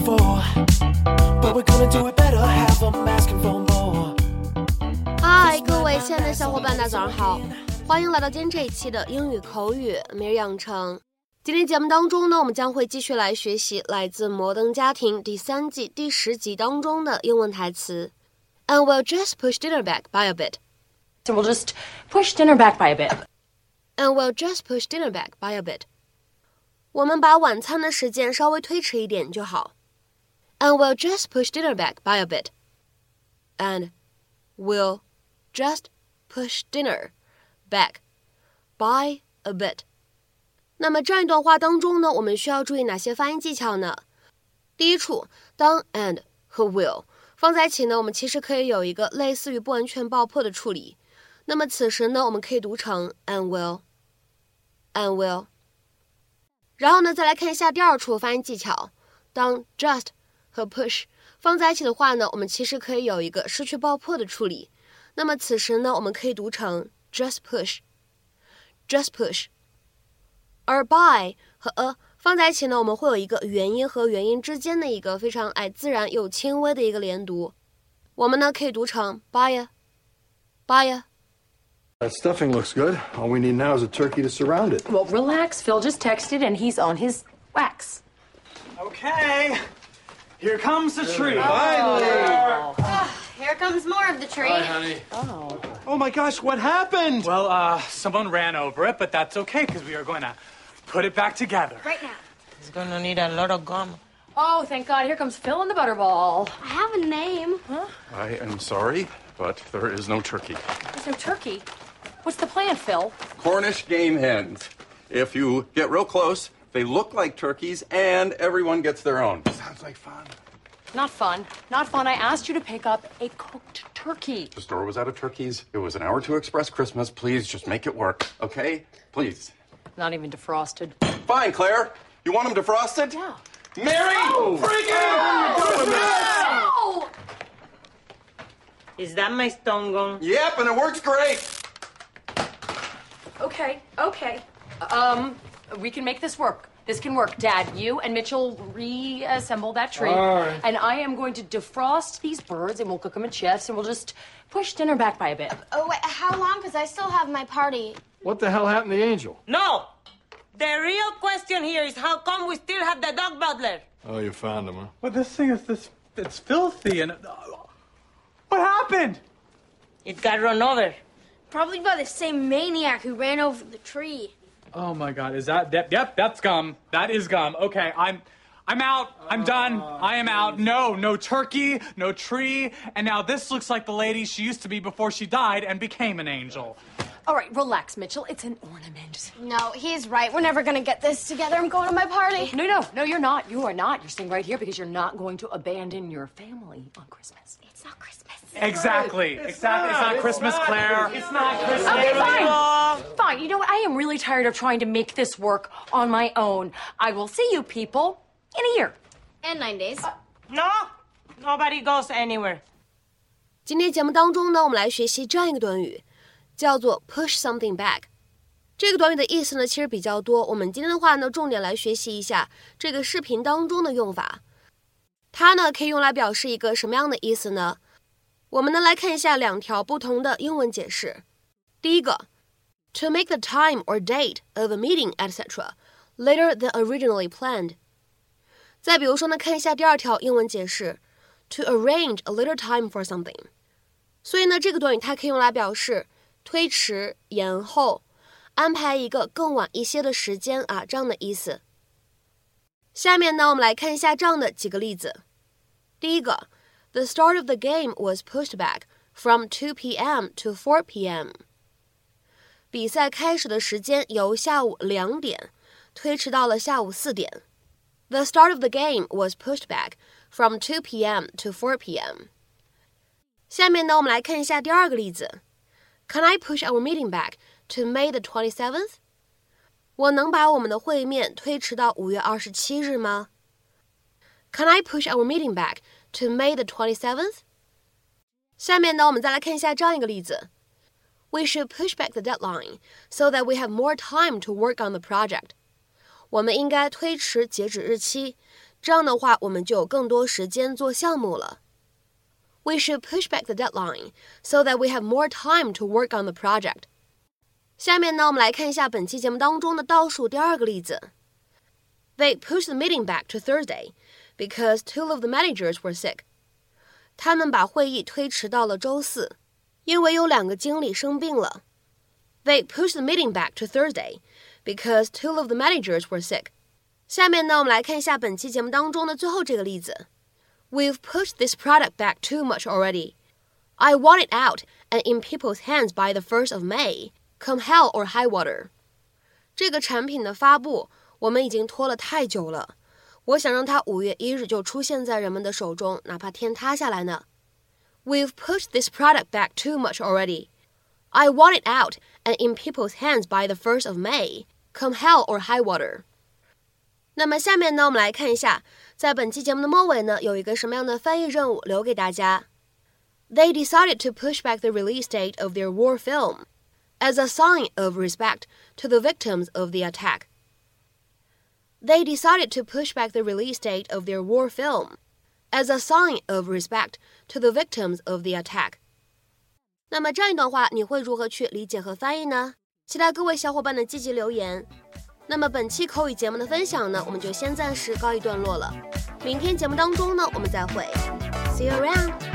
before, but we're gonna do it better. Have them asking for more. 嗨，各位亲爱的小伙伴，大家早上好，欢迎来到今天这一期的英语口语每日养成。今天节目当中呢，我们将会继续来学习来自《摩登家庭》第三季第十集当中的英文台词。And we'll just push dinner back by a bit. So we'll just push dinner back by a bit. And we'll just push dinner back by a bit. 我们把晚餐的时间稍微推迟一点就好。 And we'll just push dinner back by a bit. And we'll just push dinner back by a bit. 那么这样一段话当中呢，我们需要注意哪些发音技巧呢？第一处，当 and 和 will 放在一起呢，我们其实可以有一个类似于不完全爆破的处理。那么此时呢，我们可以读成 and will，and will。然后呢，再来看一下第二处发音技巧。当 just 和 push 放在一起的话呢，我们其实可以有一个失去爆破的处理。那么此时呢，我们可以读成 just push，just push。而 by 和 a 放在一起呢，我们会有一个元音和元音之间的一个非常哎自然又轻微的一个连读，我们呢可以读成 buy，buy。 That stuffing looks good. All we need now is a turkey to surround it. Well, relax. Phil just texted and he's on his wax. Okay, here comes the tree. Finally! Here comes more of the tree. honey. Oh Oh my gosh, what happened? Well, uh, someone ran over it, but that's okay because we are going to put it back together. Right now. He's gonna need a lot of gum. Oh, thank God. Here comes Phil and the Butterball. I have a name. Huh? I am sorry, but there is no turkey. There's no turkey. What's the plan, Phil? Cornish game hens. If you get real close, they look like turkeys and everyone gets their own. Sounds like fun. Not fun. Not fun. I asked you to pick up a cooked turkey. The store was out of turkeys. It was an hour to express Christmas. Please just make it work, okay? Please. Not even defrosted. Fine, Claire. You want them defrosted? Yeah. Mary! Oh! Is that my stone gun? Yep, and it works great. Okay, okay. Um, we can make this work. This can work. Dad, you and Mitchell reassemble that tree. And I am going to defrost these birds and we'll cook them in chips and we'll just push dinner back by a bit. Oh, wait, how long? Because I still have my party. What the hell happened to the angel? No! The real question here is how come we still have the dog butler? Oh, you found him, huh? Well, this thing is this it's filthy and uh, what happened? It got run over. Probably by the same maniac who ran over the tree. Oh my god, is that, that yep, that's gum. That is gum. Okay, I'm I'm out. I'm done. Ah, I am out. No, no turkey, no tree, and now this looks like the lady she used to be before she died and became an angel. All right, relax, Mitchell. It's an ornament. No, he's right. We're never gonna get this together. I'm going to my party. No, no, no, you're not. You are not. You're staying right here because you're not going to abandon your family on Christmas. It's not Christmas. Exactly. exactly. It's not Christmas, Claire. It's not Christmas. Okay, fine. Fine. You know what? I am really tired of trying to make this work on my own. I will see you people in a year. And nine days. No, nobody goes anywhere. 今天节目当中呢，我们来学习这样一个短语， 叫做 push something back。这个短语的意思呢，其实比较多。我们今天的话呢，重点来学习一下这个视频当中的用法。它呢，可以用来表示一个什么样的意思呢？我们呢来看一下两条不同的英文解释。第一个，to make the time or date of a meeting, etc. later than originally planned。再比如说呢，看一下第二条英文解释，to arrange a later time for something。所以呢，这个短语它可以用来表示推迟、延后、安排一个更晚一些的时间啊，这样的意思。下面呢，我们来看一下这样的几个例子。第一个，The start of the game was pushed back from 2 p.m. to 4 p.m. 比赛开始的时间由下午两点推迟到了下午四点。The start of the game was pushed back from 2 p.m. to 4 p.m. 下面呢，我们来看一下第二个例子。Can I push our meeting back to May the twenty seventh？我能把我们的会面推迟到五月二十七日吗？Can I push our meeting back to May the twenty seventh？下面呢，我们再来看一下这样一个例子。We should push back the deadline so that we have more time to work on the project. 我们应该推迟截止日期， 这样的话，我们就有更多时间做项目了。 We should push back the deadline so that we have more time to work on the project. 下面呢，我们来看一下本期节目当中的倒数第二个例子。They pushed the meeting back to Thursday because two of the managers were sick. 他们把会议推迟到了周四，因为有两个经理生病了。They pushed the meeting back to Thursday because two of the managers were sick. 下面呢，我们来看一下本期节目当中的最后这个例子。 We've pushed this product back too much already. I want it out and in people's hands by the first of May, come hell or high water. 这个产品的发布我们已经拖了太久了，我想让它五月一日就出现在人们的手中，哪怕天塌下来呢。We've pushed this product back too much already. I want it out and in people's hands by the first of May, come hell or high water. 那么下面呢，我们来看一下， 在本期节目的末尾呢，有一个什么样的翻译任务留给大家？They decided to push back the release date of their war film as a sign of respect to the victims of the attack. They decided to push back the release date of their war film as a sign of respect to the victims of the attack. 那么这样一段话，你会如何去理解和翻译呢？期待各位小伙伴的积极留言。 那么本期口语节目的分享呢，我们就先暂时告一段落了。明天节目当中呢，我们再会，See you around。